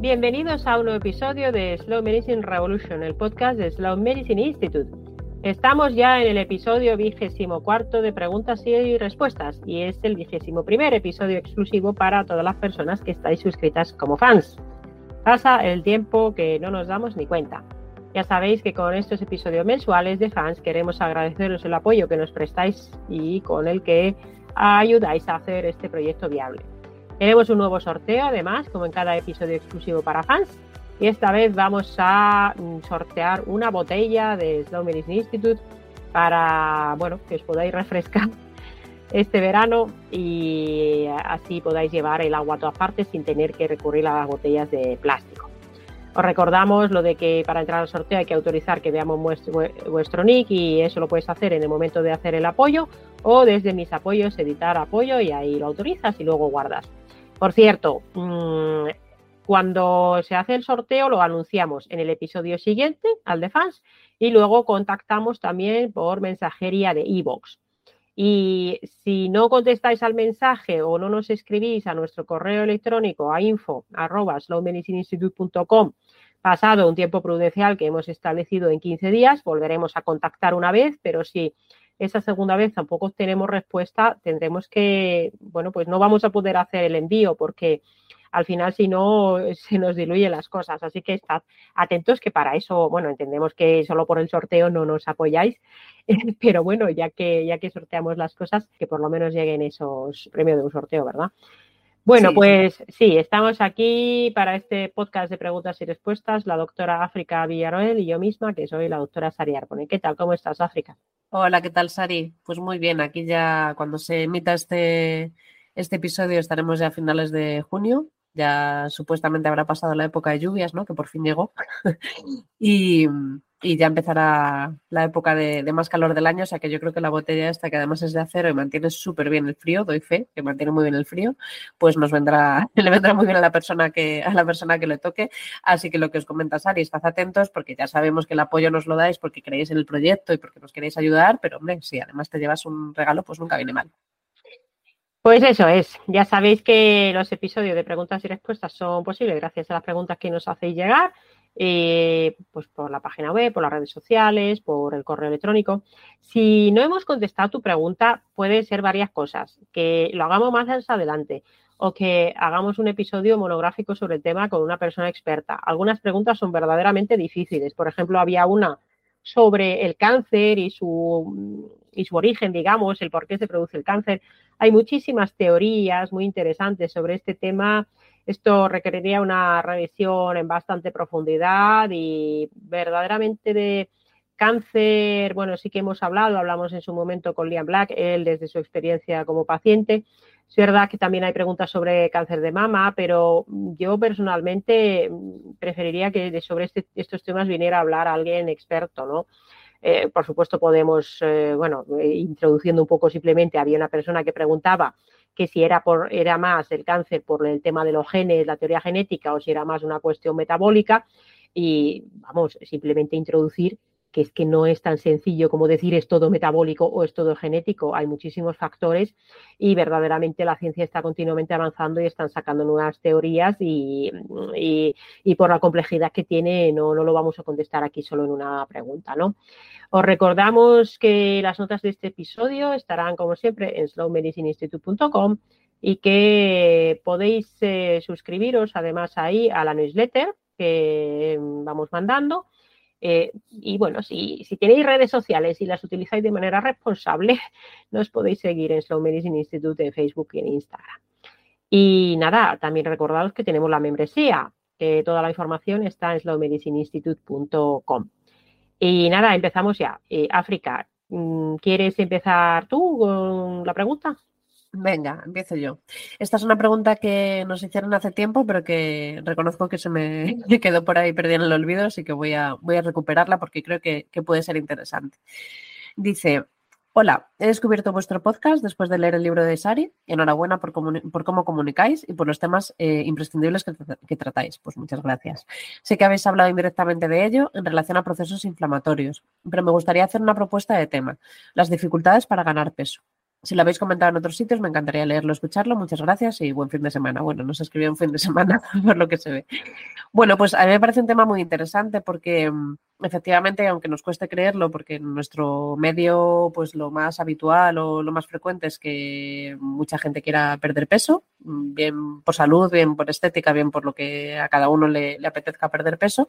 Bienvenidos a un nuevo episodio de Slow Medicine Revolution, el podcast de Slow Medicine Institute. Estamos ya en el episodio vigésimo cuarto de preguntas y respuestas y es el vigésimo primer episodio exclusivo para todas las personas que estáis suscritas como fans. Pasa el tiempo que no nos damos ni cuenta. Ya sabéis que con estos episodios mensuales de fans queremos agradeceros el apoyo que nos prestáis y con el que ayudáis a hacer este proyecto viable. Tenemos un nuevo sorteo, además, como en cada episodio exclusivo para fans. Y esta vez vamos a mm, sortear una botella de Slow Medicine Institute para, bueno, que os podáis refrescar este verano y así podáis llevar el agua a todas partes sin tener que recurrir a las botellas de plástico. Os recordamos lo de que para entrar al sorteo hay que autorizar que veamos vuestro, nick y eso lo puedes hacer en el momento de hacer el apoyo o desde mis apoyos editar apoyo y ahí lo autorizas y luego guardas. Por cierto, mm, cuando se hace el sorteo lo anunciamos en el episodio siguiente, al de fans, y luego contactamos también por mensajería de iVoox. Y si no contestáis al mensaje o no nos escribís a nuestro correo electrónico a info pasado un tiempo prudencial que hemos establecido en 15 días, volveremos a contactar una vez, pero si esa segunda vez tampoco tenemos respuesta, tendremos que, bueno, pues no vamos a poder hacer el envío porque al final si no se nos diluyen las cosas. Así que estad atentos que para eso, bueno, entendemos que solo por el sorteo no nos apoyáis, pero bueno, ya que, ya que sorteamos las cosas, que por lo menos lleguen esos premios de un sorteo, ¿verdad? Bueno, pues sí, estamos aquí para este podcast de preguntas y respuestas, la doctora África Villarroel y yo misma, que soy la doctora Sari Arpone. ¿Qué tal? ¿Cómo estás, África? Hola, ¿qué tal, Sari? Pues muy bien, aquí ya cuando se emita este, este episodio estaremos ya a finales de junio. Ya supuestamente habrá pasado la época de lluvias, ¿no? Que por fin llegó. y, y ya empezará la época de, más calor del año, o sea que yo creo que la botella esta, que además es de acero y mantiene súper bien el frío, doy fe, que mantiene muy bien el frío, pues nos vendrá, le vendrá muy bien a la persona que, a la persona que le toque. Así que lo que os comenta Sari, estad atentos porque ya sabemos que el apoyo nos lo dais porque creéis en el proyecto y porque nos queréis ayudar, pero hombre, si además te llevas un regalo, pues nunca viene mal. Pues eso es, ya sabéis que los episodios de preguntas y respuestas son posibles gracias a las preguntas que nos hacéis llegar eh, pues por la página web, por las redes sociales, por el correo electrónico. Si no hemos contestado tu pregunta, puede ser varias cosas. Que lo hagamos más adelante o que hagamos un episodio monográfico sobre el tema con una persona experta. Algunas preguntas son verdaderamente difíciles. Por ejemplo, había una sobre el cáncer y su, y su origen, digamos, el por qué se produce el cáncer. Hay muchísimas teorías muy interesantes sobre este tema esto requeriría una revisión en bastante profundidad y verdaderamente de cáncer, bueno, sí que hemos hablado, hablamos en su momento con Liam Black, él desde su experiencia como paciente. Es verdad que también hay preguntas sobre cáncer de mama, pero yo personalmente preferiría que sobre este, estos temas viniera a hablar alguien experto, ¿no? Eh, por supuesto, podemos, eh, bueno, introduciendo un poco simplemente, había una persona que preguntaba que si era, por, era más el cáncer por el tema de los genes, la teoría genética, o si era más una cuestión metabólica. Y vamos, simplemente introducir que es que no es tan sencillo como decir es todo metabólico o es todo genético. Hay muchísimos factores y verdaderamente la ciencia está continuamente avanzando y están sacando nuevas teorías y, y, por la complejidad que tiene no, no, lo vamos a contestar aquí solo en una pregunta, ¿no? Os recordamos que las notas de este episodio estarán como siempre en slowmedicineinstitute.com y que podéis eh, suscribiros además ahí a la newsletter que vamos mandando eh, y bueno, si, tenéis redes sociales y las utilizáis de manera responsable, nos podéis seguir en Slow Medicine Institute en Facebook y en Instagram. Y nada, también recordaros que tenemos la membresía, que toda la información está en slowmedicineinstitute.com. Y nada, empezamos ya. Eh, África, mm, ¿quieres empezar tú con la pregunta? Venga, empiezo yo. Esta es una pregunta que nos hicieron hace tiempo, pero que reconozco que se me quedó por ahí perdida en el olvido, así que voy a, voy a recuperarla porque creo que, puede ser interesante. Dice, Hola, he descubierto vuestro podcast después de leer el libro de Sari. Enhorabuena por, por cómo comunicáis y por los temas eh, imprescindibles que, que, tratáis. Pues muchas gracias. Sé que habéis hablado indirectamente de ello en relación a procesos inflamatorios, pero me gustaría hacer una propuesta de tema, las dificultades para ganar peso. Si lo habéis comentado en otros sitios, me encantaría leerlo, escucharlo. Muchas gracias y buen fin de semana. Bueno, no se escribió un fin de semana, por lo que se ve. Bueno, pues a mí me parece un tema muy interesante porque mm, efectivamente, aunque nos cueste creerlo, porque en nuestro medio, pues lo más habitual o lo más frecuente es que mucha gente quiera perder peso, mm, bien por salud, bien por estética, bien por lo que a cada uno le apetezca perder peso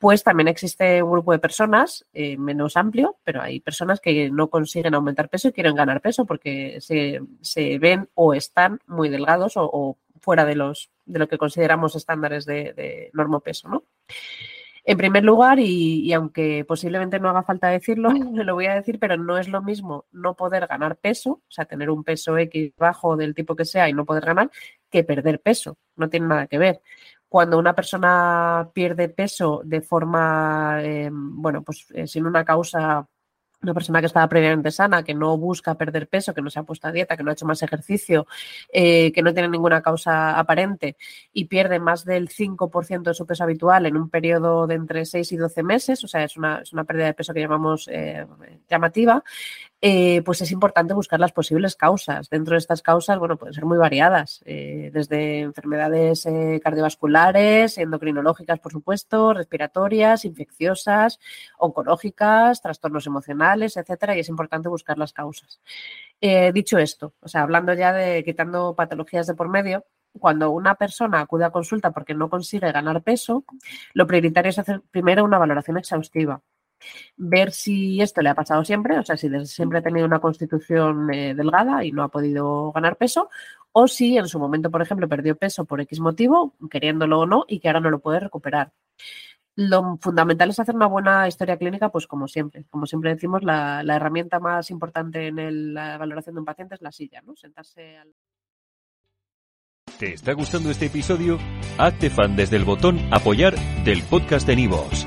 pues también existe un grupo de personas eh, menos amplio, pero hay personas que no consiguen aumentar peso y quieren ganar peso porque se, se ven o están muy delgados o, fuera de, los, de lo que consideramos estándares de, de normopeso, ¿no? En primer lugar, y, y, aunque posiblemente no haga falta decirlo, lo voy a decir, pero no es lo mismo no poder ganar peso, o sea, tener un peso X bajo del tipo que sea y no poder ganar, que perder peso. No tiene nada que ver cuando una persona pierde peso de forma, eh, bueno, pues eh, sin una causa, una persona que estaba previamente sana, que no busca perder peso, que no se ha puesto a dieta, que no ha hecho más ejercicio, eh, que no tiene ninguna causa aparente y pierde más del 5% de su peso habitual en un periodo de entre 6 y 12 meses, o sea, es una, es una pérdida de peso que llamamos llamativa, eh, pues es importante buscar las posibles causas. Dentro de estas causas, bueno, pueden ser muy variadas, eh, desde enfermedades eh, cardiovasculares, endocrinológicas, por supuesto, respiratorias, infecciosas, oncológicas, trastornos emocionales, etcétera, y es importante buscar las causas. Dicho esto, o sea, hablando ya de quitando patologías de por medio, cuando una persona acude a consulta porque no consigue ganar peso, lo prioritario es hacer primero una valoración exhaustiva ver si esto le ha pasado siempre, o sea, si siempre ha tenido una constitución eh, delgada y no ha podido ganar peso, o si en su momento, por ejemplo, perdió peso por X motivo, queriéndolo o no, y que ahora no lo puede recuperar. Lo fundamental es hacer una buena historia clínica, pues como siempre. Como siempre decimos, la, herramienta más importante en la valoración de un paciente es la silla, ¿no? Sentarse al... ¿Te está gustando este episodio? Hazte fan desde el botón apoyar del podcast de Nivos.